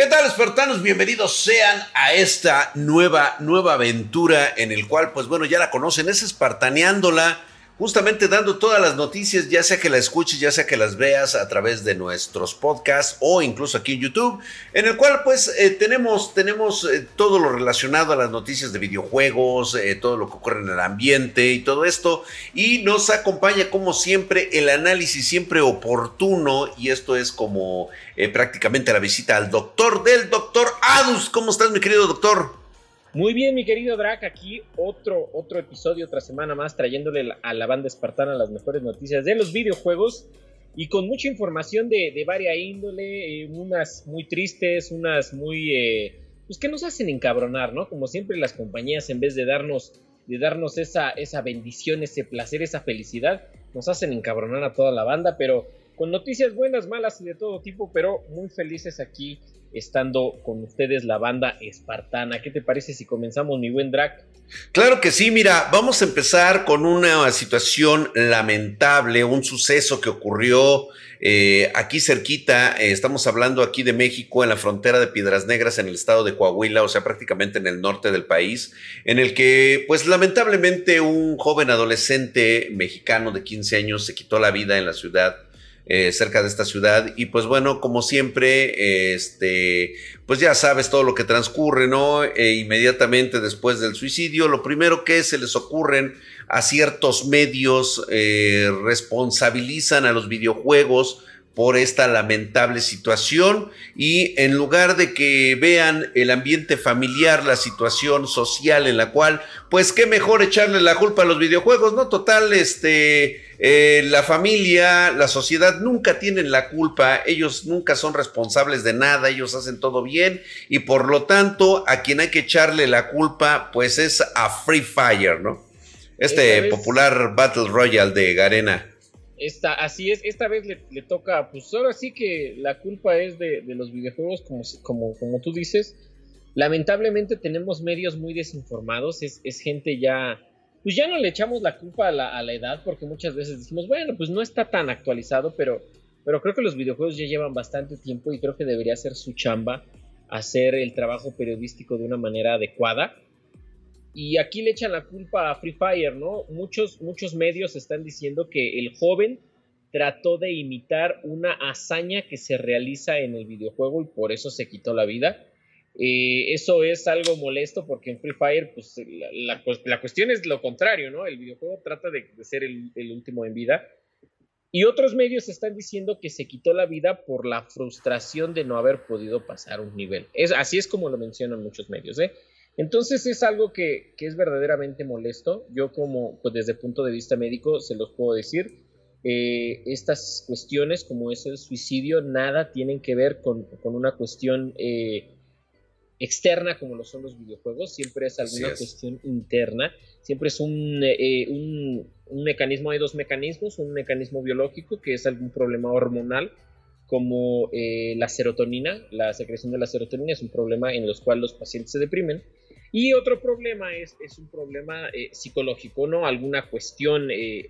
¿Qué tal, espartanos? Bienvenidos sean a esta nueva, nueva aventura en el cual, pues bueno, ya la conocen, es espartaneándola justamente dando todas las noticias, ya sea que las escuches, ya sea que las veas a través de nuestros podcasts o incluso aquí en YouTube, en el cual pues eh, tenemos, tenemos eh, todo lo relacionado a las noticias de videojuegos, eh, todo lo que ocurre en el ambiente y todo esto, y nos acompaña como siempre el análisis siempre oportuno, y esto es como prácticamente la visita al doctor del doctor Adus. ¿Cómo estás mi querido doctor? Muy bien, mi querido Drac, aquí otro, otro episodio, otra semana más, trayéndole a la banda espartana las mejores noticias de los videojuegos y con mucha información de, de varia índole, eh, unas muy tristes, unas muy... Eh, pues que nos hacen encabronar, ¿no? Como siempre las compañías, en vez de darnos, de darnos esa, esa bendición, ese placer, esa felicidad, nos hacen encabronar a toda la banda, pero con noticias buenas, malas y de todo tipo, pero muy felices aquí estando con ustedes la banda espartana. ¿Qué te parece si comenzamos, mi buen Drac? Claro que sí, mira, vamos a empezar con una situación lamentable, un suceso que ocurrió eh, aquí cerquita, eh, estamos hablando aquí de México, en la frontera de Piedras Negras, en el estado de Coahuila, o sea, prácticamente en el norte del país, en el que, pues lamentablemente, un joven adolescente mexicano de 15 años se quitó la vida en la ciudad eh, cerca de esta ciudad. Y pues bueno, como siempre, este, pues ya sabes todo lo que transcurre, ¿no? E inmediatamente después del suicidio, lo primero que se les ocurren a ciertos medios eh, responsabilizan a los videojuegos por esta lamentable situación y en lugar de que vean el ambiente familiar, la situación social en la cual, pues qué mejor echarle la culpa a los videojuegos, ¿no? Total, este, eh, la familia, la sociedad nunca tienen la culpa, ellos nunca son responsables de nada, ellos hacen todo bien y por lo tanto a quien hay que echarle la culpa pues es a Free Fire, ¿no? Este popular Battle Royale de Garena. Esta, así es, esta vez le, toca, pues ahora sí que la culpa es de, los videojuegos, como, como, como tú dices. Lamentablemente tenemos medios muy desinformados, es, es gente ya pues ya no le echamos la culpa a la, edad, porque muchas veces decimos, bueno, pues no está tan actualizado, pero, pero creo que los videojuegos ya llevan bastante tiempo y creo que debería ser su chamba hacer el trabajo periodístico de una manera adecuada. Y aquí le echan la culpa a Free Fire, ¿no? Muchos, muchos medios están diciendo que el joven trató de imitar una hazaña que se realiza en el videojuego y por eso se quitó la vida. Eh, eso es algo molesto porque en Free Fire, pues la, pues, cuestión es lo contrario, ¿no? El videojuego trata de, ser el, último en vida. Y otros medios están diciendo que se quitó la vida por la frustración de no haber podido pasar un nivel. Es, así es como lo mencionan muchos medios, ¿eh? Entonces es algo que, es verdaderamente molesto. Yo como, pues desde el punto de vista médico, se los puedo decir. Eh, estas cuestiones como es el suicidio, nada tienen que ver con, una cuestión eh, externa como lo son los videojuegos, siempre es alguna cuestión interna, siempre es un, eh, un, mecanismo, hay dos mecanismos, un mecanismo biológico que es algún problema hormonal como eh, la serotonina, la secreción de la serotonina es un problema en los cuales los pacientes se deprimen y otro problema es, es un problema eh, psicológico, ¿no? Alguna cuestión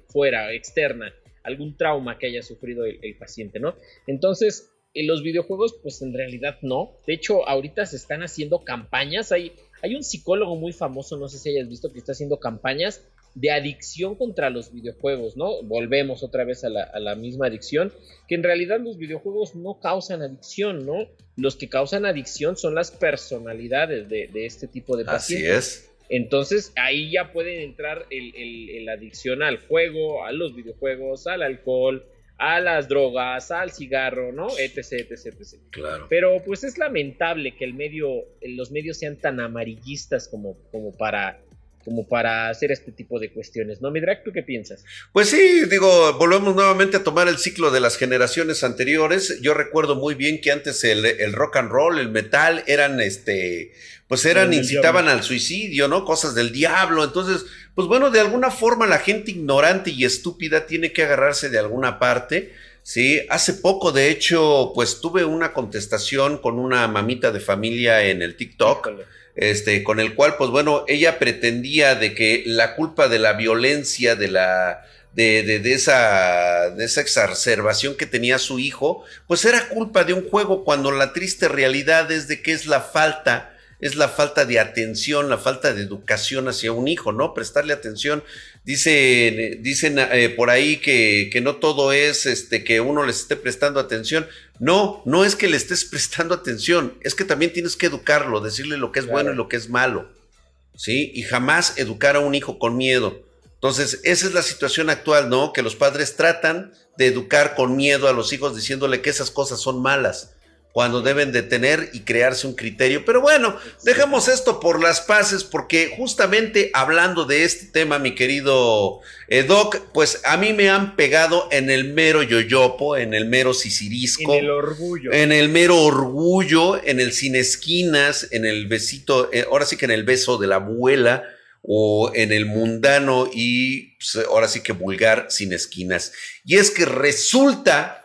fuera, externa, algún trauma que haya sufrido el, el paciente, ¿no? Entonces, en los videojuegos, pues en realidad no. De hecho, ahorita se están haciendo campañas. Hay, hay un psicólogo muy famoso, no sé si hayas visto, que está haciendo campañas de adicción contra los videojuegos, ¿no? Volvemos otra vez a la, misma adicción, que en realidad los videojuegos no causan adicción, ¿no? Los que causan adicción son las personalidades de, este tipo de pacientes. Así es. Entonces ahí ya pueden entrar el, la adicción al juego, a los videojuegos, al alcohol, a las drogas, al cigarro, ¿no? Etc, etc, etc. Claro. Pero pues es lamentable que el medio, los medios sean tan amarillistas como, como para como para hacer este tipo de cuestiones, ¿no? Midrack, ¿tú qué piensas? Pues sí, digo, volvemos nuevamente a tomar el ciclo de las generaciones anteriores. Yo recuerdo muy bien que antes el, el rock and roll, el metal, eran este, pues eran, incitaban al suicidio, ¿no? Cosas del diablo. Entonces, pues bueno, de alguna forma la gente ignorante y estúpida tiene que agarrarse de alguna parte. Sí, hace poco, de hecho, pues tuve una contestación con una mamita de familia en el TikTok, este, con el cual, pues bueno, ella pretendía de que la culpa de la violencia, de la de, de, esa, de esa exacerbación que tenía su hijo, pues era culpa de un juego cuando la triste realidad es de que es la falta es la falta de atención, la falta de educación hacia un hijo, ¿no? Prestarle atención. Dicen, dicen eh, por ahí que, que, no todo es este, que uno les esté prestando atención. No, no es que le estés prestando atención, es que también tienes que educarlo, decirle lo que es bueno y lo que es malo. ¿Sí? Y jamás educar a un hijo con miedo. Entonces, esa es la situación actual, ¿no? Que los padres tratan de educar con miedo a los hijos diciéndole que esas cosas son malas cuando deben de tener y crearse un criterio. Pero bueno, dejemos esto por las paces, porque justamente hablando de este tema, mi querido eh, Doc, pues a mí me han pegado en el mero yoyopo, en el mero sisirisco. En el orgullo. En el mero orgullo, en el sin esquinas, en el besito, eh, ahora sí que en el beso de la abuela o en el mundano y pues, ahora sí que vulgar sin esquinas. Y es que resulta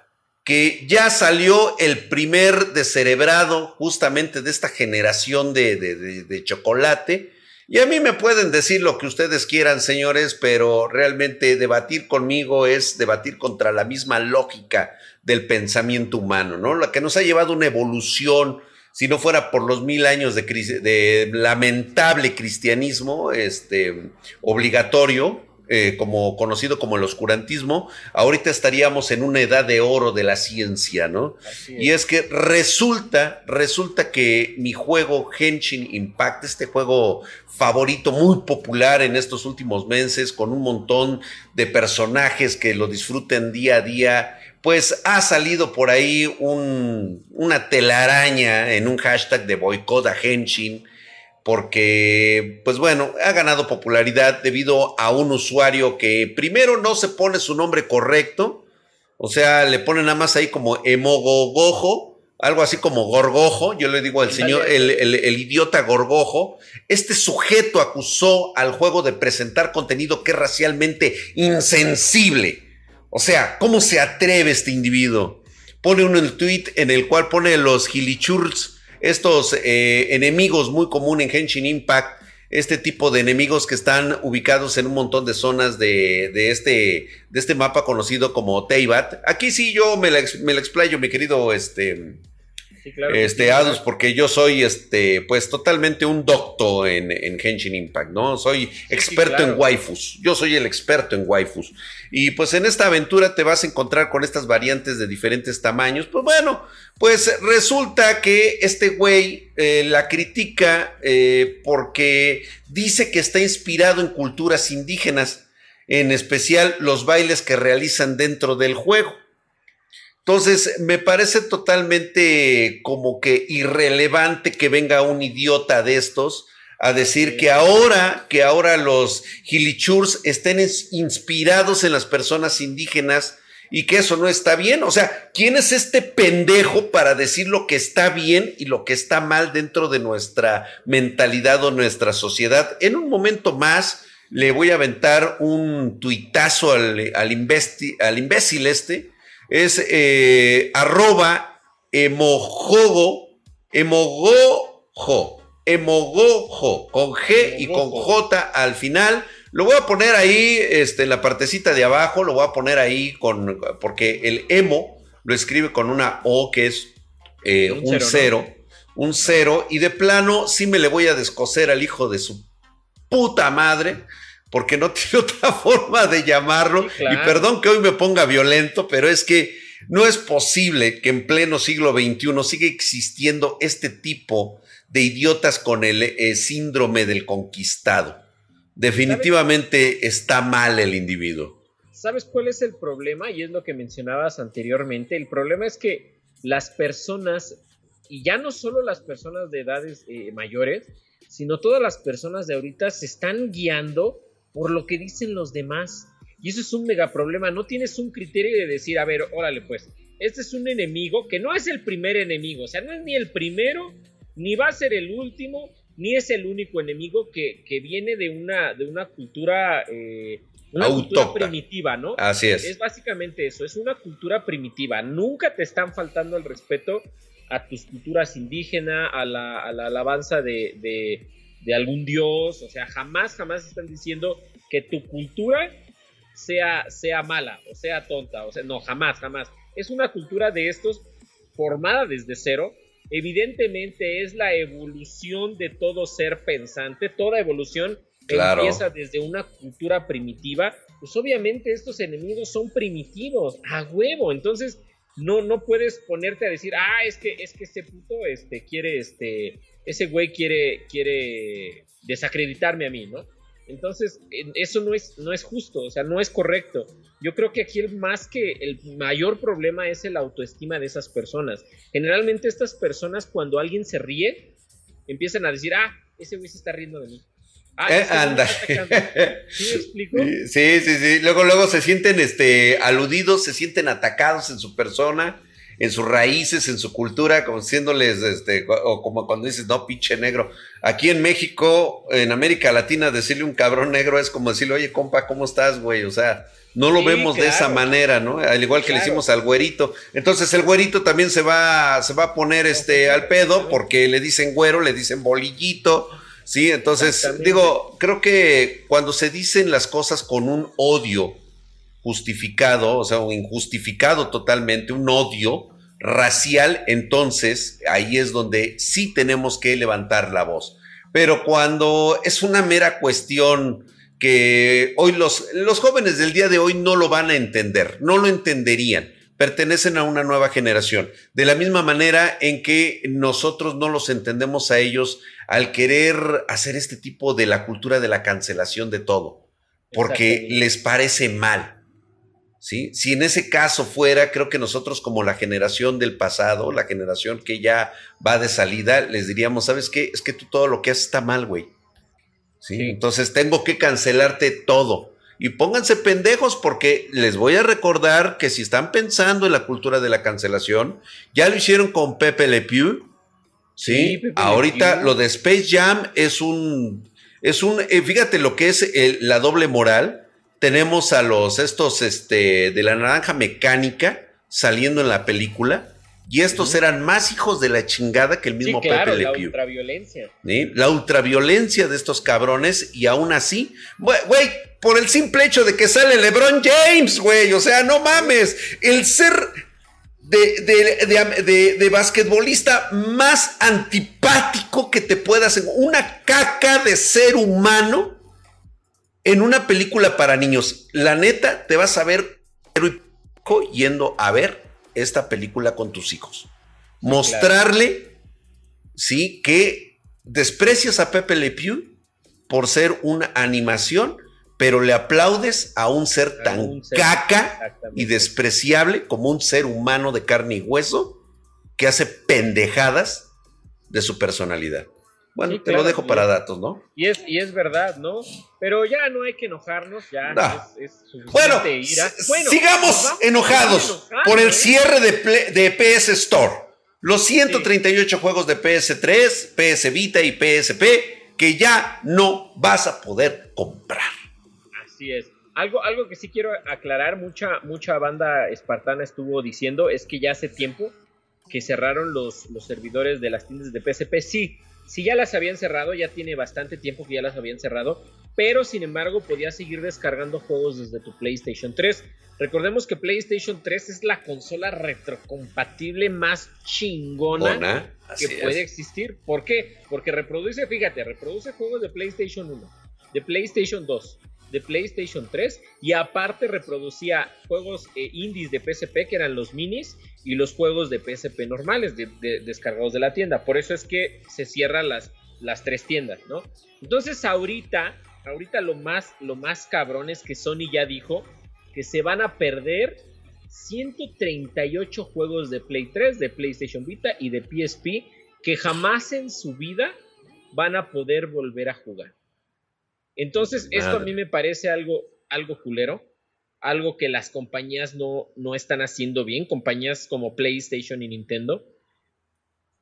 que ya salió el primer descerebrado justamente de esta generación de, chocolate. Y a mí me pueden decir lo que ustedes quieran, señores, pero realmente debatir conmigo es debatir contra la misma lógica del pensamiento humano, ¿no? La que nos ha llevado una evolución, si no fuera por los mil años de, de lamentable cristianismo este, obligatorio, eh, como conocido como el oscurantismo, ahorita estaríamos en una edad de oro de la ciencia, ¿no? Y es que resulta, resulta que mi juego Henshin Impact, este juego favorito, muy popular en estos últimos meses, con un montón de personajes que lo disfruten día a día, pues ha salido por ahí un, una telaraña en un hashtag de boicot a Henshin porque, pues bueno, ha ganado popularidad debido a un usuario que primero no se pone su nombre correcto, o sea, le pone nada más ahí como emogogojo, algo así como gorgojo, yo le digo al señor, el, el, idiota gorgojo, este sujeto acusó al juego de presentar contenido que es racialmente insensible. O sea, ¿cómo se atreve este individuo? Pone uno el tweet en el cual pone los gilichurls estos eh, enemigos muy comunes en Henshin Impact, este tipo de enemigos que están ubicados en un montón de zonas de, este, de este mapa conocido como Teyvat. Aquí sí yo me la, me la explayo, mi querido este, este, Adus, porque yo soy, este, pues totalmente un docto en, en Henshin Impact, ¿no? Soy experto en waifus. Yo soy el experto en waifus. Y pues en esta aventura te vas a encontrar con estas variantes de diferentes tamaños. Pues bueno, pues resulta que este güey eh, la critica eh, porque dice que está inspirado en culturas indígenas, en especial los bailes que realizan dentro del juego. Entonces, me parece totalmente como que irrelevante que venga un idiota de estos a decir que ahora, que ahora los gilichurs estén inspirados en las personas indígenas y que eso no está bien. O sea, ¿quién es este pendejo para decir lo que está bien y lo que está mal dentro de nuestra mentalidad o nuestra sociedad? En un momento más le voy a aventar un tuitazo al, al imbécil este es eh, arroba emojogo, emogojo, emogojo, con G y con J al final. Lo voy a poner ahí, este, en la partecita de abajo, lo voy a poner ahí con, porque el emo lo escribe con una O que es eh, un, cero, un cero, y de plano sí me le voy a descoser al hijo de su puta madre porque no tiene otra forma de llamarlo. Y perdón que hoy me ponga violento, pero es que no es posible que en pleno siglo XXI siga existiendo este tipo de idiotas con el eh, síndrome del conquistado. Definitivamente está mal el individuo. ¿Sabes cuál es el problema? Y es lo que mencionabas anteriormente. El problema es que las personas, y ya no solo las personas de edades eh, mayores, sino todas las personas de ahorita se están guiando por lo que dicen los demás. Y eso es un mega problema. No tienes un criterio de decir, a ver, órale, pues, este es un enemigo que no es el primer enemigo. O sea, no es ni el primero, ni va a ser el último, ni es el único enemigo que, viene de una, de una cultura. Eh, una cultura primitiva, ¿no? Así es. Es básicamente eso, es una cultura primitiva. Nunca te están faltando el respeto a tus culturas indígenas, a la, alabanza de, de algún dios, o sea, jamás, jamás están diciendo que tu cultura sea, sea mala o sea tonta, o sea, no, jamás, jamás. Es una cultura de estos formada desde cero. Evidentemente es la evolución de todo ser pensante, toda evolución empieza desde una cultura primitiva, pues obviamente estos enemigos son primitivos, a huevo, entonces no, no puedes ponerte a decir, ah, es que, es que ese puto, este, quiere, este, ese güey quiere, quiere desacreditarme a mí, ¿no? Entonces, eso no es, no es justo, o sea, no es correcto. Yo creo que aquí el más que el mayor problema es el autoestima de esas personas. Generalmente estas personas cuando alguien se ríe, empiezan a decir, ah, ese güey se está riendo de mí. Ah, eh, anda. ¿Sí explico? Sí, sí, sí. Luego, luego se sienten este, aludidos, se sienten atacados en su persona, en sus raíces, en su cultura, como diciéndoles, este, o como cuando dices, no, pinche negro. Aquí en México, en América Latina, decirle un cabrón negro es como decirle, oye, compa, ¿cómo estás, güey? O sea, no lo vemos de esa manera, ¿no? Al igual que le hicimos al güerito. Entonces el güerito también se va, se va a poner este al pedo porque le dicen güero, le dicen bolillito Sí, entonces digo, creo que cuando se dicen las cosas con un odio justificado, o sea, injustificado totalmente, un odio racial, entonces ahí es donde sí tenemos que levantar la voz. Pero cuando es una mera cuestión que hoy los, los jóvenes del día de hoy no lo van a entender, no lo entenderían pertenecen a una nueva generación. De la misma manera en que nosotros no los entendemos a ellos al querer hacer este tipo de la cultura de la cancelación de todo, porque les parece mal. ¿Sí? Si en ese caso fuera, creo que nosotros como la generación del pasado, la generación que ya va de salida, les diríamos, ¿sabes qué? Es que tú todo lo que haces está mal, güey. ¿Sí? Entonces tengo que cancelarte todo. Y pónganse pendejos porque les voy a recordar que si están pensando en la cultura de la cancelación, ya lo hicieron con Pepe Le Pew, Sí, ahorita lo de Space Jam es un, es un, eh, fíjate lo que es la doble moral. Tenemos a los, estos, este, de la naranja mecánica saliendo en la película. Y estos eran más hijos de la chingada que el mismo Pepe Le Pew. La ultraviolencia. La ultraviolencia de estos cabrones. Y aún así, güey, por el simple hecho de que sale LeBron James, güey. O sea, no mames. El ser de, de, basquetbolista más antipático que te pueda hacer. Una caca de ser humano en una película para niños. La neta, te vas a ver yendo a ver esta película con tus hijos. Mostrarle, sí, que desprecias a Pepe Le Pew por ser una animación pero le aplaudes a un ser tan caca y despreciable como un ser humano de carne y hueso que hace pendejadas de su personalidad. Bueno, te lo dejo para datos, ¿no? Y es, y es verdad, ¿no? Pero ya no hay que enojarnos, ya es, bueno, sigamos enojados por el ¿eh? cierre de, de, PS Store. Los 138 juegos de PS3, PS Vita y PSP que ya no vas a poder comprar. Así es. Algo, algo que sí quiero aclarar, mucha, mucha banda espartana estuvo diciendo es que ya hace tiempo que cerraron los, los servidores de las tiendas de PSP. Sí, sí ya las habían cerrado, ya tiene bastante tiempo que ya las habían cerrado, pero sin embargo podías seguir descargando juegos desde tu PlayStation 3. Recordemos que PlayStation 3 es la consola retrocompatible más chingona que puede existir. ¿Por qué? Porque reproduce, fíjate, reproduce juegos de PlayStation 1, de PlayStation 2, de PlayStation 3 y aparte reproducía juegos eh, indies de PSP que eran los minis y los juegos de PSP normales descargados de la tienda. Por eso es que se cierran las, las tres tiendas, ¿no? Entonces ahorita, ahorita lo más, lo más cabrón es que Sony ya dijo que se van a perder 138 juegos de Play 3, de PlayStation Vita y de PSP que jamás en su vida van a poder volver a jugar. Entonces, esto a mí me parece algo, algo culero, algo que las compañías no, no están haciendo bien, compañías como PlayStation y Nintendo.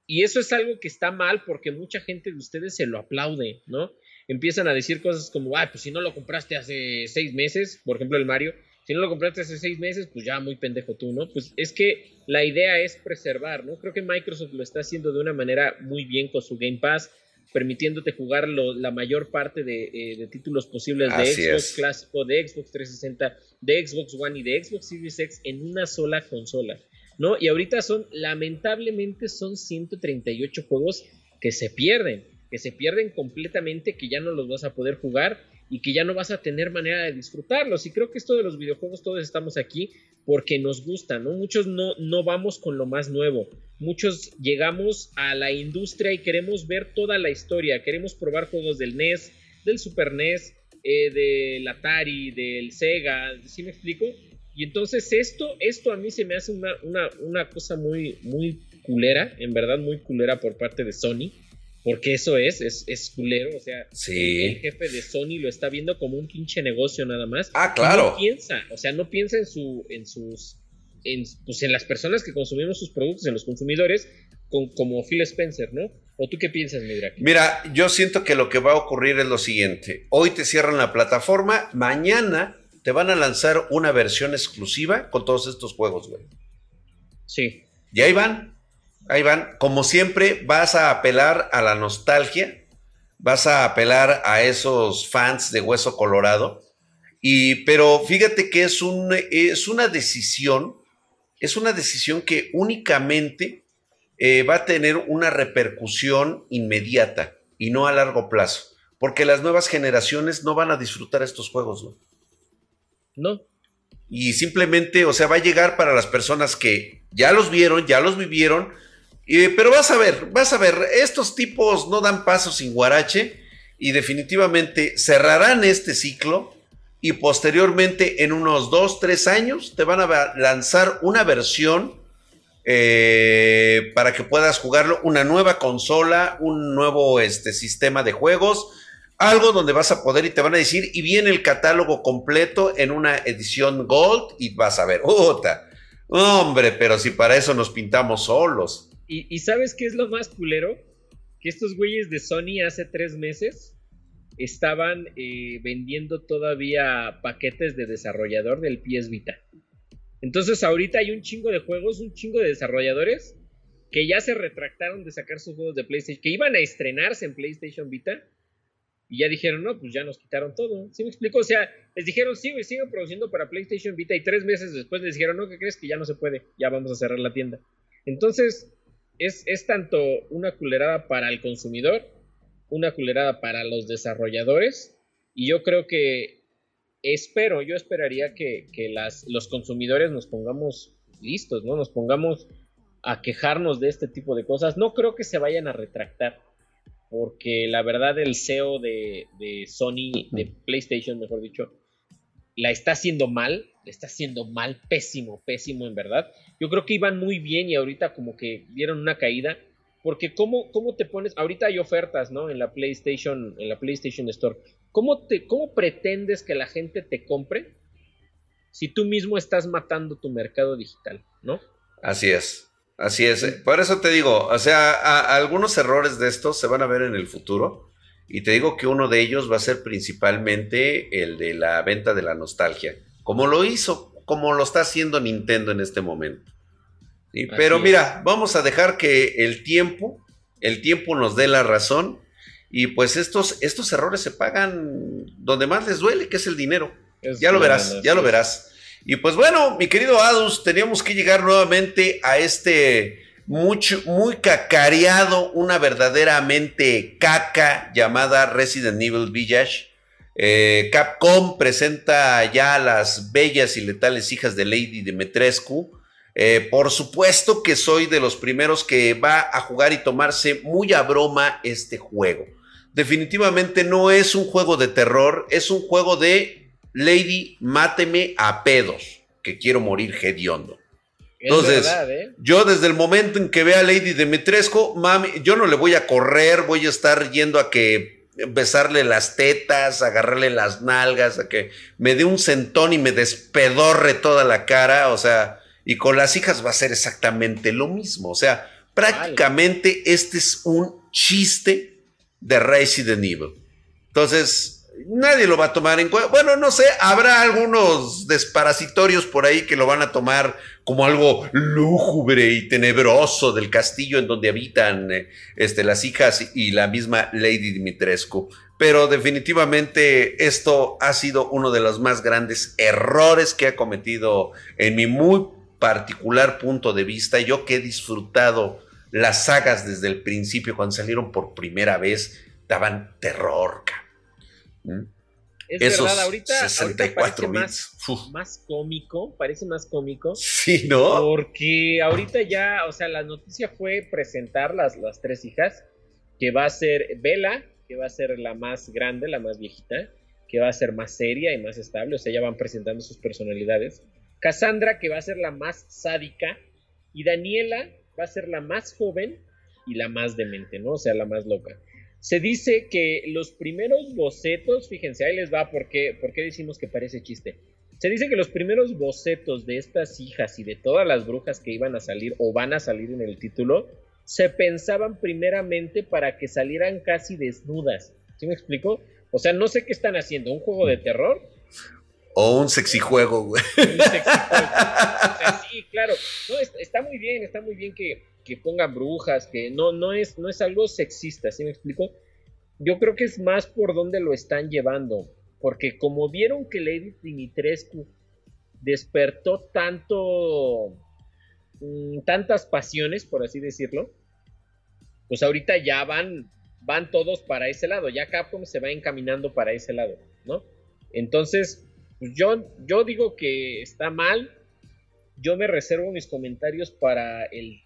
Y eso es algo que está mal porque mucha gente de ustedes se lo aplaude, ¿no? Empiezan a decir cosas como, ah, pues si no lo compraste hace seis meses, por ejemplo el Mario, si no lo compraste hace seis meses, pues ya muy pendejo tú, ¿no? Pues es que la idea es preservar, ¿no? Creo que Microsoft lo está haciendo de una manera muy bien con su Game Pass permitiéndote jugar la mayor parte de, eh, títulos posibles de Xbox clásico, de Xbox 360, de Xbox One y de Xbox Series X en una sola consola. ¿no? Y ahorita son, lamentablemente, son 138 juegos que se pierden, que se pierden completamente, que ya no los vas a poder jugar y que ya no vas a tener manera de disfrutarlos. Y creo que esto de los videojuegos, todos estamos aquí porque nos gusta, ¿no? Muchos no, no vamos con lo más nuevo. Muchos llegamos a la industria y queremos ver toda la historia. Queremos probar juegos del NES, del Super NES, eh, del Atari, del Sega. ¿Sí me explico? Y entonces esto, esto a mí se me hace una, una, una cosa muy, muy culera, en verdad muy culera por parte de Sony. Porque eso es, es, es culero, o sea, el jefe de Sony lo está viendo como un pinche negocio nada más. Ah, claro. No piensa, o sea, no piensa en su, en sus, en, pues en las personas que consumimos sus productos, en los consumidores, con, como Phil Spencer, ¿no? ¿O tú qué piensas, Midrak? Mira, yo siento que lo que va a ocurrir es lo siguiente. Hoy te cierran la plataforma, mañana te van a lanzar una versión exclusiva con todos estos juegos, güey. Sí. Y ahí van, ahí van. Como siempre, vas a apelar a la nostalgia, vas a apelar a esos fans de Hueso Colorado. Y, pero fíjate que es, un, es una decisión, es una decisión que únicamente eh, va a tener una repercusión inmediata y no a largo plazo, porque las nuevas generaciones no van a disfrutar estos juegos. güey. No. Y simplemente, o sea, va a llegar para las personas que ya los vieron, ya los vivieron, pero vas a ver, vas a ver, estos tipos no dan paso sin guarache y definitivamente cerrarán este ciclo y posteriormente en unos dos, tres años te van a lanzar una versión eh, para que puedas jugarlo, una nueva consola, un nuevo este, sistema de juegos algo donde vas a poder y te van a decir, y viene el catálogo completo en una edición Gold y vas a ver, ¡Ota! Hombre, pero si para eso nos pintamos solos. ¿Y, sabes qué es lo más culero? Que estos güeyes de Sony hace tres meses estaban eh, vendiendo todavía paquetes de desarrollador del PS Vita. Entonces ahorita hay un chingo de juegos, un chingo de desarrolladores que ya se retractaron de sacar sus juegos de PlayStation, que iban a estrenarse en PlayStation Vita y ya dijeron, no, pues ya nos quitaron todo. ¿Sí me explico? O sea, les dijeron, sí, siguen produciendo para PlayStation Vita y tres meses después les dijeron, no, ¿qué crees? Que ya no se puede, ya vamos a cerrar la tienda. Entonces, es, es tanto una culerada para el consumidor, una culerada para los desarrolladores y yo creo que espero, yo esperaría que, que las, los consumidores nos pongamos listos, ¿no? Nos pongamos a quejarnos de este tipo de cosas. No creo que se vayan a retractar porque la verdad el CEO de, Sony, de PlayStation, mejor dicho, la está haciendo mal, está haciendo mal, pésimo, pésimo en verdad. Yo creo que iban muy bien y ahorita como que dieron una caída, porque cómo, cómo te pones, ahorita hay ofertas, ¿no? En la PlayStation, en la PlayStation Store. ¿Cómo, te, ¿Cómo pretendes que la gente te compre si tú mismo estás matando tu mercado digital, ¿no? Así es. Así es. Por eso te digo, o sea, algunos errores de estos se van a ver en el futuro. Y te digo que uno de ellos va a ser principalmente el de la venta de la nostalgia. Como lo hizo, como lo está haciendo Nintendo en este momento. Pero mira, vamos a dejar que el tiempo, el tiempo nos dé la razón. Y pues estos, estos errores se pagan donde más les duele, que es el dinero. ya lo verás, ya lo verás. Y pues bueno, mi querido Adus, teníamos que llegar nuevamente a este mucho, muy cacareado, una verdaderamente caca llamada Resident Evil Village. Eh, Capcom presenta ya a las bellas y letales hijas de Lady Dimitrescu. Eh, por supuesto que soy de los primeros que va a jugar y tomarse muy a broma este juego. Definitivamente no es un juego de terror, es un juego de Lady, máteme a pedos, que quiero morir hediondo. Entonces, ¿eh? yo desde el momento en que vea a Lady Dimitrescu, mami, yo no le voy a correr, voy a estar yendo a que besarle las tetas, agarrarle las nalgas, a que me dé un centón y me despedorre toda la cara, o sea, y con las hijas va a ser exactamente lo mismo, o sea, prácticamente este es un chiste de Resident Evil. Entonces, nadie lo va a tomar en cuenta. Bueno, no sé, habrá algunos desparasitorios por ahí que lo van a tomar como algo lúgubre y tenebroso del castillo en donde habitan eh, este, las hijas y la misma Lady Dimitrescu. Pero definitivamente esto ha sido uno de los más grandes errores que ha cometido en mi muy particular punto de vista. Yo que he disfrutado las sagas desde el principio, cuando salieron por primera vez, daban terror. ¿Mm? Es verdad, ahorita, 64 parece más, cómico, parece más cómico. Sí, ¿no? Porque ahorita ya, o sea, la noticia fue presentar las, las tres hijas, que va a ser Bella, que va a ser la más grande, la más viejita, que va a ser más seria y más estable, o sea, ya van presentando sus personalidades. Cassandra, que va a ser la más sádica, y Daniela va a ser la más joven y la más demente, ¿no? O sea, la más loca. Se dice que los primeros bocetos, fíjense, ahí les va porque, porque decimos que parece chiste. Se dice que los primeros bocetos de estas hijas y de todas las brujas que iban a salir o van a salir en el título, se pensaban primeramente para que salieran casi desnudas. ¿Sí me explico? O sea, no sé qué están haciendo, un juego de terror. O un sexy juego, güey. Un sexy juego. sí, claro. No, está muy bien, está muy bien que, que pongan brujas, que no, no, es, no es algo sexista, ¿sí me explico? Yo creo que es más por donde lo están llevando, porque como vieron que Lady Dimitrescu despertó tanto, mm, tantas pasiones, por así decirlo, pues ahorita ya van, van todos para ese lado, ya Capcom se va encaminando para ese lado, ¿no? Entonces, pues yo, yo digo que está mal, yo me reservo mis comentarios para el,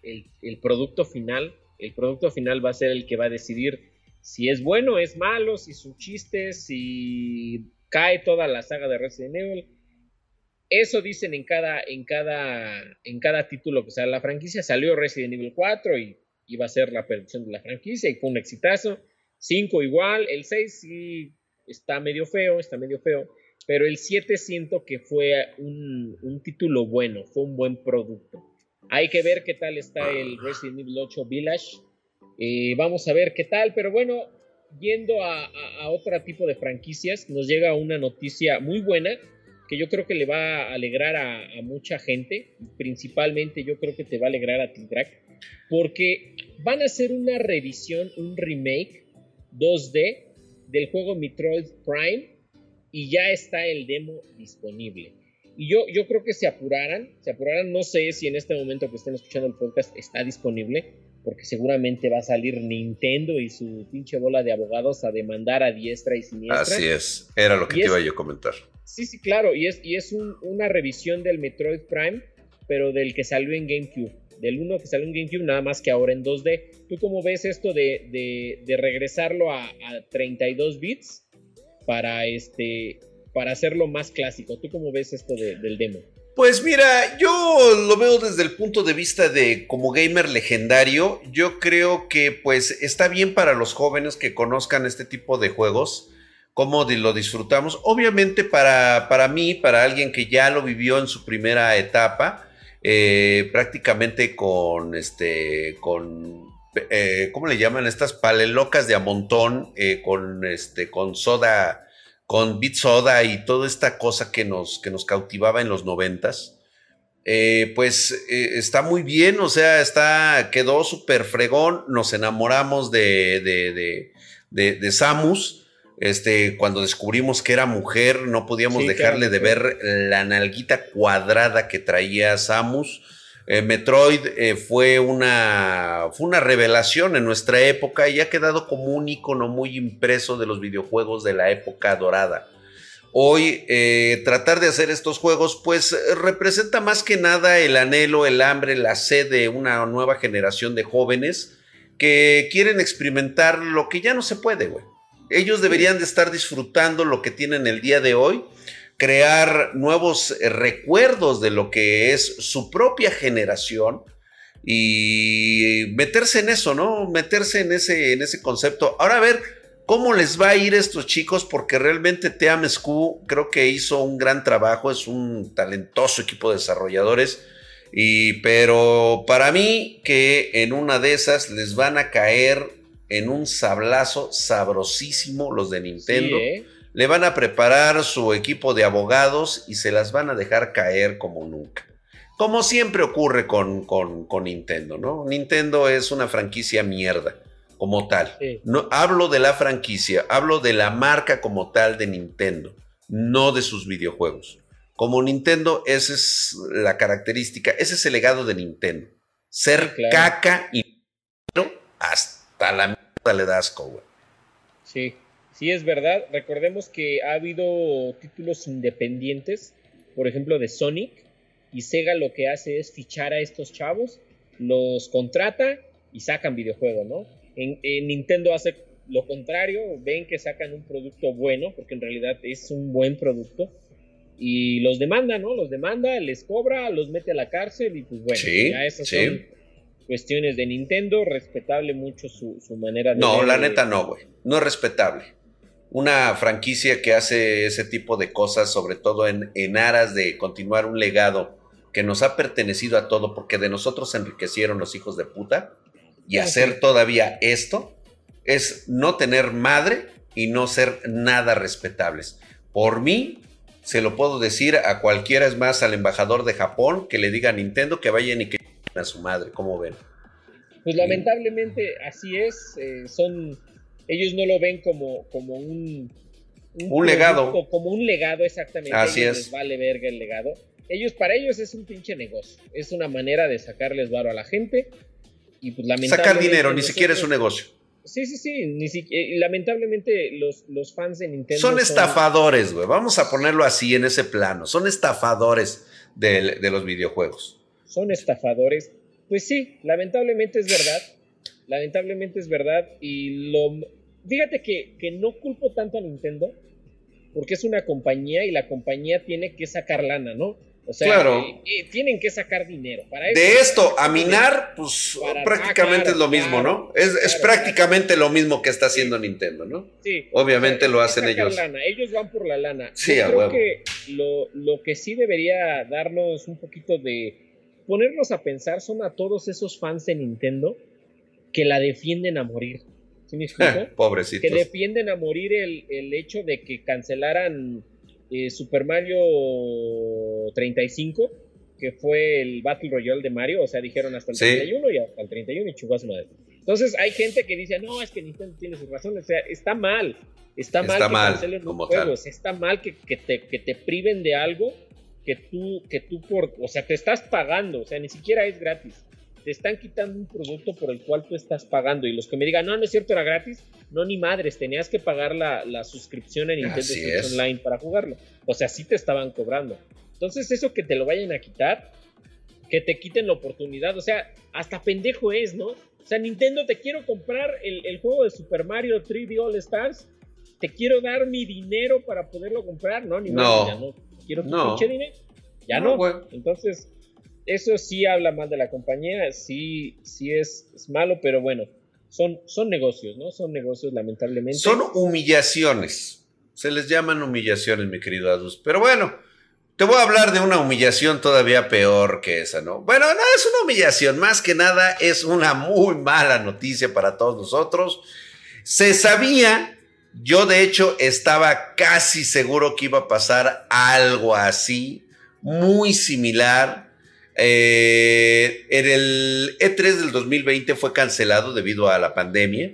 producto final. El producto final va a ser el que va a decidir si es bueno, es malo, si un chiste, si cae toda la saga de Resident Evil. Eso dicen en cada, en cada, en cada título que sale la franquicia. Salió Resident Evil 4 y iba a ser la perdición de la franquicia y fue un exitazo. 5 igual, el 6 sí está medio feo, está medio feo pero el 7 siento que fue un, título bueno, fue un buen producto. Hay que ver qué tal está el Resident Evil 8 Village. Eh, vamos a ver qué tal, pero bueno, yendo a, otro tipo de franquicias, nos llega una noticia muy buena que yo creo que le va a alegrar a, mucha gente, principalmente yo creo que te va a alegrar a Tildrack, porque van a hacer una revisión, un remake 2D del juego Metroid Prime y ya está el demo disponible. Y yo, yo creo que se apuraran, se apuraran, no sé si en este momento que estén escuchando el podcast está disponible, porque seguramente va a salir Nintendo y su pinche bola de abogados a demandar a diestra y siniestra. Así es, era lo que te iba yo a comentar. Sí, sí, claro, y es, y es una revisión del Metroid Prime, pero del que salió en GameCube. Del uno que salió en GameCube, nada más que ahora en 2D. ¿Tú cómo ves esto de, de, regresarlo a, a 32 bits? Para este para hacerlo más clásico. ¿Tú cómo ves esto del demo? Pues mira, yo lo veo desde el punto de vista de como gamer legendario. Yo creo que pues está bien para los jóvenes que conozcan este tipo de juegos, cómo lo disfrutamos. Obviamente para, para mí, para alguien que ya lo vivió en su primera etapa, eh, prácticamente con este, con eh, ¿cómo le llaman? Estas palelocas de a montón eh, con, este, con soda, con bit soda y toda esta cosa que nos, que nos cautivaba en los noventas. Eh, pues está muy bien, o sea, está, quedó súper fregón, nos enamoramos de, de, de, de, Samus. Este, cuando descubrimos que era mujer, no podíamos dejarle de ver la nalguita cuadrada que traía Samus eh, Metroid eh, fue, una, fue una revelación en nuestra época y ha quedado como un icono muy impreso de los videojuegos de la época dorada. Hoy eh, tratar de hacer estos juegos pues representa más que nada el anhelo, el hambre, la sed de una nueva generación de jóvenes que quieren experimentar lo que ya no se puede, güey. Ellos deberían de estar disfrutando lo que tienen el día de hoy crear nuevos eh, recuerdos de lo que es su propia generación y meterse en eso, ¿no? Meterse en ese, en ese concepto. Ahora a ver cómo les va a ir a estos chicos, porque realmente TeamSQ creo que hizo un gran trabajo, es un talentoso equipo de desarrolladores. Y, pero para mí que en una de esas les van a caer en un sablazo sabrosísimo los de Nintendo. ¿eh? le van a preparar su equipo de abogados y se las van a dejar caer como nunca. Como siempre ocurre con, con, Nintendo, ¿no? Nintendo es una franquicia mierda, como tal. No, hablo de la franquicia, hablo de la marca como tal de Nintendo, no de sus videojuegos. Como Nintendo, esa es la característica, ese es el legado de Nintendo. Ser caca y hasta la mierda le das asco, Sí, sí es verdad. Recordemos que ha habido títulos independientes, por ejemplo de Sonic, y Sega lo que hace es fichar a estos chavos, los contrata y sacan videojuegos, ¿no? En, Nintendo hace lo contrario, ven que sacan un producto bueno, porque en realidad es un buen producto, y los demanda, ¿no? Los demanda, les cobra, los mete a la cárcel y pues bueno, ya esas son cuestiones de Nintendo, respetable mucho su, manera de... No, la neta no, güey, no es respetable. Una franquicia que hace ese tipo de cosas, sobre todo en, en aras de continuar un legado que nos ha pertenecido a todo porque de nosotros se enriquecieron los hijos de puta y hacer todavía esto es no tener madre y no ser nada respetables. Por mí, se lo puedo decir a cualquiera, es más, al embajador de Japón, que le diga a Nintendo que vayan y que a su madre, ¿cómo ven? Pues lamentablemente así es, eh, son, ellos no lo ven como, como un... Un, legado. Como un legado, exactamente. Así es. Les vale verga el legado ellos, para ellos es un pinche negocio. Es una manera de sacarles varo a la gente. Y pues lamentablemente. Sacar dinero, ni siquiera es un negocio. Sí, sí, sí. Ni eh, lamentablemente los, los fans de Nintendo. Son estafadores, güey. Vamos a ponerlo así en ese plano. Son estafadores de, los videojuegos. Son estafadores. Pues sí, lamentablemente es verdad. Lamentablemente es verdad. Y lo. Fíjate que, que no culpo tanto a Nintendo. Porque es una compañía y la compañía tiene que sacar lana, ¿no? O sea, eh, eh, tienen que sacar dinero. Para de esto a minar, pues prácticamente es lo mismo, ¿no? Es, prácticamente lo mismo que está haciendo Nintendo, ¿no? Sí. Obviamente lo hacen ellos. Ellos van por la lana. Sí, Yo creo que lo, lo que sí debería darnos un poquito de ponernos a pensar son a todos esos fans de Nintendo que la defienden a morir. ¿Sí me explico? Pobrecitos. Que defienden a morir el, el hecho de que cancelaran eh, Super Mario 35, que fue el Battle Royale de Mario, o sea, dijeron hasta el 31 y hasta el 31 y chubas madre. Entonces hay gente que dice, no, es que Nintendo tiene sus razones, o sea, está mal, está mal que cancelen los juegos, está mal que, que, te, que te priven de algo que tú, que tú por, o sea, te estás pagando, o sea, ni siquiera es gratis te están quitando un producto por el cual tú estás pagando. Y los que me digan, no, no es cierto, era gratis, no, ni madres, tenías que pagar la, suscripción en Nintendo Switch Online para jugarlo. O sea, sí te estaban cobrando. Entonces, eso que te lo vayan a quitar, que te quiten la oportunidad, o sea, hasta pendejo es, ¿no? O sea, Nintendo, te quiero comprar el, juego de Super Mario 3D All Stars, te quiero dar mi dinero para poderlo comprar, ¿no? Ni no. ya no. Quiero tu no. dinero. Ya no. Entonces, eso sí habla mal de la compañía, sí, sí es, malo, pero bueno, son, son negocios, ¿no? Son negocios, lamentablemente. Son humillaciones. Se les llaman humillaciones, mi querido Adus. Pero bueno, te voy a hablar de una humillación todavía peor que esa, ¿no? Bueno, no es una humillación, más que nada es una muy mala noticia para todos nosotros. Se sabía, yo de hecho estaba casi seguro que iba a pasar algo así, muy similar eh, en el E3 del 2020 fue cancelado debido a la pandemia,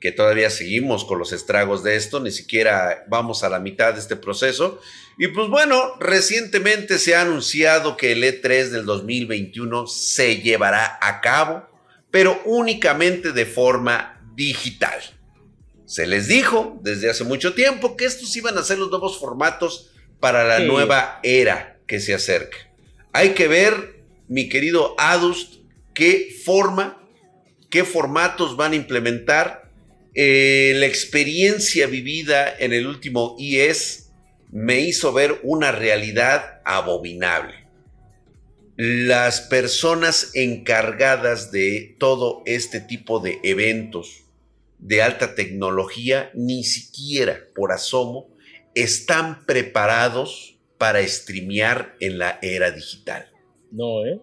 que todavía seguimos con los estragos de esto, ni siquiera vamos a la mitad de este proceso. Y pues bueno, recientemente se ha anunciado que el E3 del 2021 se llevará a cabo, pero únicamente de forma digital. Se les dijo desde hace mucho tiempo que estos iban a ser los nuevos formatos para la nueva era que se acerca. Hay que ver mi querido Adust, qué forma, qué formatos van a implementar. Eh, la experiencia vivida en el último IES me hizo ver una realidad abominable. Las personas encargadas de todo este tipo de eventos de alta tecnología ni siquiera por asomo están preparados para streamear en la era digital. No, ¿eh?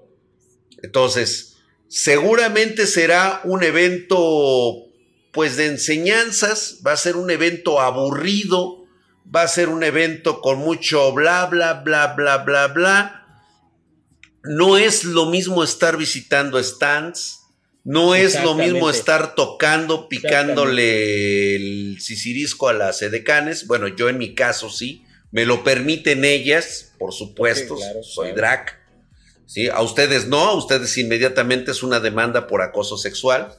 Entonces, seguramente será un evento, pues, de enseñanzas, va a ser un evento aburrido, va a ser un evento con mucho bla, bla, bla, bla, bla, bla. No es lo mismo estar visitando stands, no es lo mismo estar tocando, picándole el sisirisco a las edecanes. Bueno, yo en mi caso sí, me lo permiten ellas, por supuesto, soy drag. ¿sí? A ustedes no, a ustedes inmediatamente es una demanda por acoso sexual.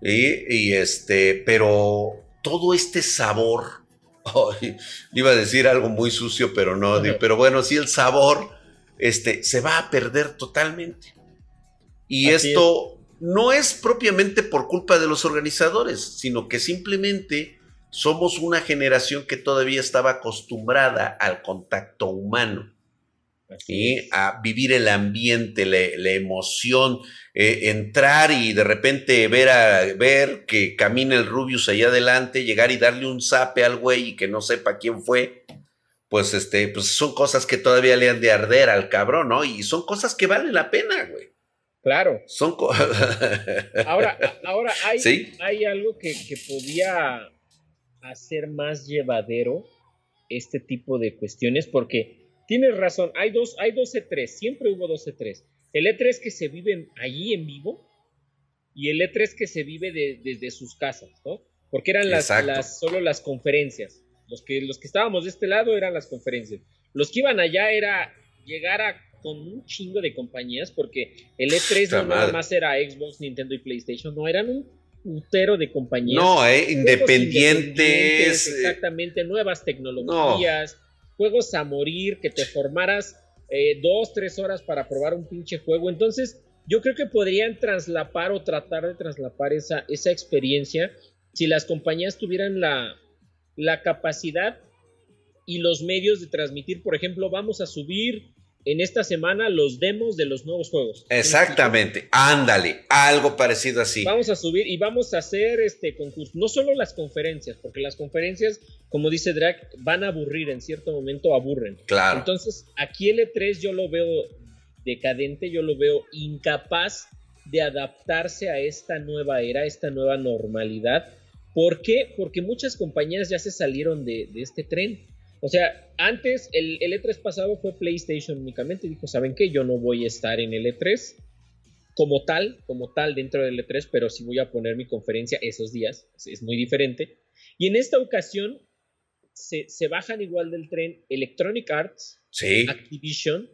Y, este, pero todo este sabor, iba a decir algo muy sucio, pero no, pero bueno, sí el sabor, este, se va a perder totalmente. Y esto no es propiamente por culpa de los organizadores, sino que simplemente somos una generación que todavía estaba acostumbrada al contacto humano. a vivir el ambiente, la, emoción, eh, entrar y de repente ver, a, ver que camina el Rubius allá adelante, llegar y darle un zape al güey y que no sepa quién fue, pues este, pues son cosas que todavía le han de arder al cabrón, ¿no? Y son cosas que valen la pena, güey. Claro. Son ahora, ahora hay, hay algo que, que podía hacer más llevadero este tipo de cuestiones, porque tienes razón, hay dos, hay dos E3, siempre hubo dos E3. El E3 que se vive allí en vivo y el E3 que se vive desde sus casas, ¿no? Porque eran las, las, solo las conferencias. Los que, los que estábamos de este lado eran las conferencias. Los que iban allá era llegar a con un chingo de compañías, porque el E3 no nada más era Xbox, Nintendo y PlayStation, no, eran un putero de compañías. No, eh, independientes. Eh, exactamente, nuevas tecnologías, juegos a morir, que te formaras eh, dos, tres horas para probar un pinche juego. Entonces, yo creo que podrían traslapar o tratar de traslapar esa, esa experiencia si las compañías tuvieran la, la capacidad y los medios de transmitir, por ejemplo, vamos a subir en esta semana los demos de los nuevos juegos. Exactamente, ándale, algo parecido así. Vamos a subir y vamos a hacer este concurso, no solo las conferencias, porque las conferencias, como dice Drake, van a aburrir, en cierto momento aburren. Claro. Entonces, aquí el E3 yo lo veo decadente, yo lo veo incapaz de adaptarse a esta nueva era, a esta nueva normalidad. ¿Por qué? Porque muchas compañías ya se salieron de, de este tren. O sea, antes el, E3 pasado fue PlayStation únicamente. Dijo, ¿saben qué? Yo no voy a estar en el E3 como tal, como tal dentro del E3, pero sí voy a poner mi conferencia esos días. Es muy diferente. Y en esta ocasión se, bajan igual del tren Electronic Arts, Activision,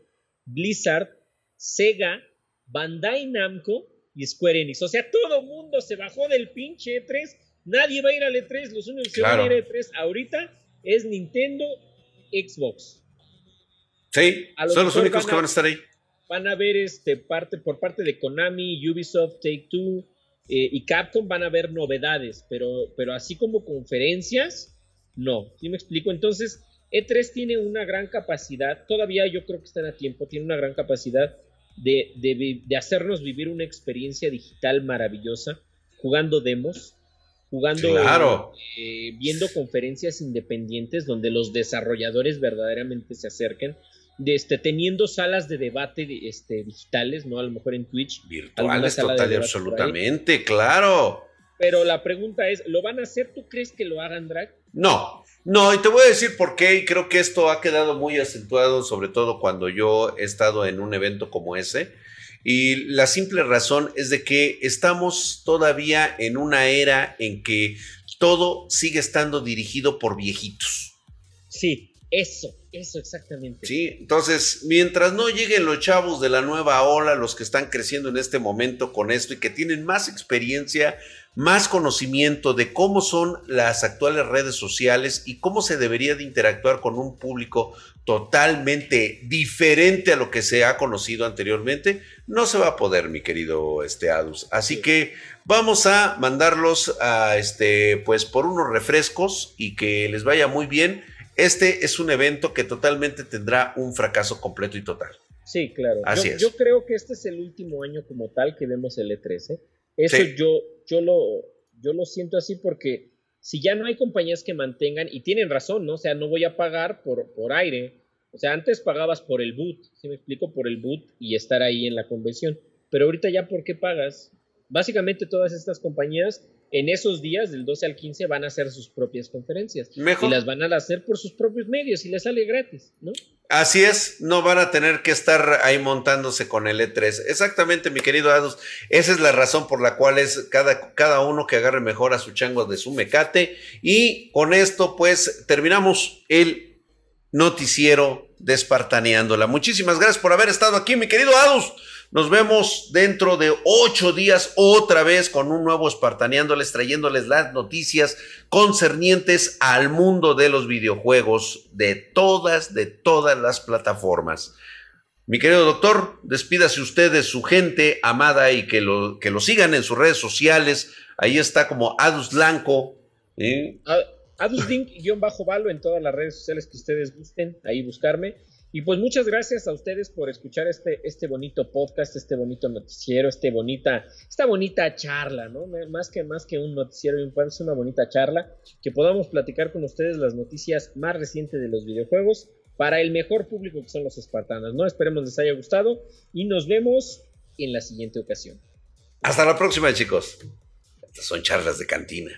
Blizzard, Sega, Bandai Namco y Square Enix. O sea, todo mundo se bajó del pinche E3. Nadie va a ir al E3. Los únicos que van a ir al E3 ahorita es Nintendo, Xbox. Sí, son los únicos que van a estar ahí. Van a ver este parte por parte de Konami, Ubisoft, Take Two eh, y Capcom van a ver novedades, pero, pero así como conferencias, no. ¿Sí me explico? Entonces, E3 tiene una gran capacidad, todavía yo creo que están a tiempo, tiene una gran capacidad de, de hacernos vivir una experiencia digital maravillosa, jugando demos, jugando, eh, viendo conferencias independientes donde los desarrolladores verdaderamente se acerquen, de este, teniendo salas de debate este, digitales, ¿no? A lo mejor en Twitch. Virtuales, total y absolutamente, claro. Pero la pregunta es, ¿lo van a hacer? ¿Tú crees que lo hagan, Drag? No, no, y te voy a decir por qué, y creo que esto ha quedado muy acentuado, sobre todo cuando yo he estado en un evento como ese. Y la simple razón es de que estamos todavía en una era en que todo sigue estando dirigido por viejitos. Sí, eso, eso exactamente. Sí, entonces, mientras no lleguen los chavos de la nueva ola, los que están creciendo en este momento con esto y que tienen más experiencia, más conocimiento de cómo son las actuales redes sociales y cómo se debería de interactuar con un público totalmente diferente a lo que se ha conocido anteriormente, no se va a poder, mi querido este Adus. Así que vamos a mandarlos a este pues por unos refrescos y que les vaya muy bien. Este es un evento que totalmente tendrá un fracaso completo y total. Sí, claro. Así yo, es. yo creo que este es el último año como tal que vemos el E13. Eso yo, yo, lo, yo lo siento así porque si ya no hay compañías que mantengan, y tienen razón, ¿no? O sea, no voy a pagar por, por aire. O sea, antes pagabas por el boot, si me explico? Por el boot y estar ahí en la convención. Pero ahorita ya, ¿por qué pagas? Básicamente todas estas compañías en esos días, del 12 al 15, van a hacer sus propias conferencias. Mejor. Y las van a hacer por sus propios medios y les sale gratis, ¿no? Así es, no van a tener que estar ahí montándose con el E3. Exactamente, mi querido Adus. Esa es la razón por la cual es cada, cada uno que agarre mejor a su chango de su mecate. Y con esto, pues, terminamos el noticiero de Espartaneándola. Muchísimas gracias por haber estado aquí, mi querido Adus. Nos vemos dentro de ocho días otra vez con un nuevo Espartaneándoles, trayéndoles las noticias concernientes al mundo de los videojuegos de todas, de todas las plataformas. Mi querido doctor, despídase usted de su gente amada y que lo, que lo sigan en sus redes sociales. Ahí está como Adus Blanco. ¿eh? Adusdink-Valo en todas las redes sociales que ustedes gusten, ahí buscarme. Y pues muchas gracias a ustedes por escuchar este, este bonito podcast, este bonito noticiero, este bonita, esta bonita charla, ¿no? Más que, más que un noticiero, es una bonita charla, que podamos platicar con ustedes las noticias más recientes de los videojuegos para el mejor público que son los espartanos, ¿no? Esperemos les haya gustado y nos vemos en la siguiente ocasión. Hasta la próxima, chicos. Estas son charlas de cantina.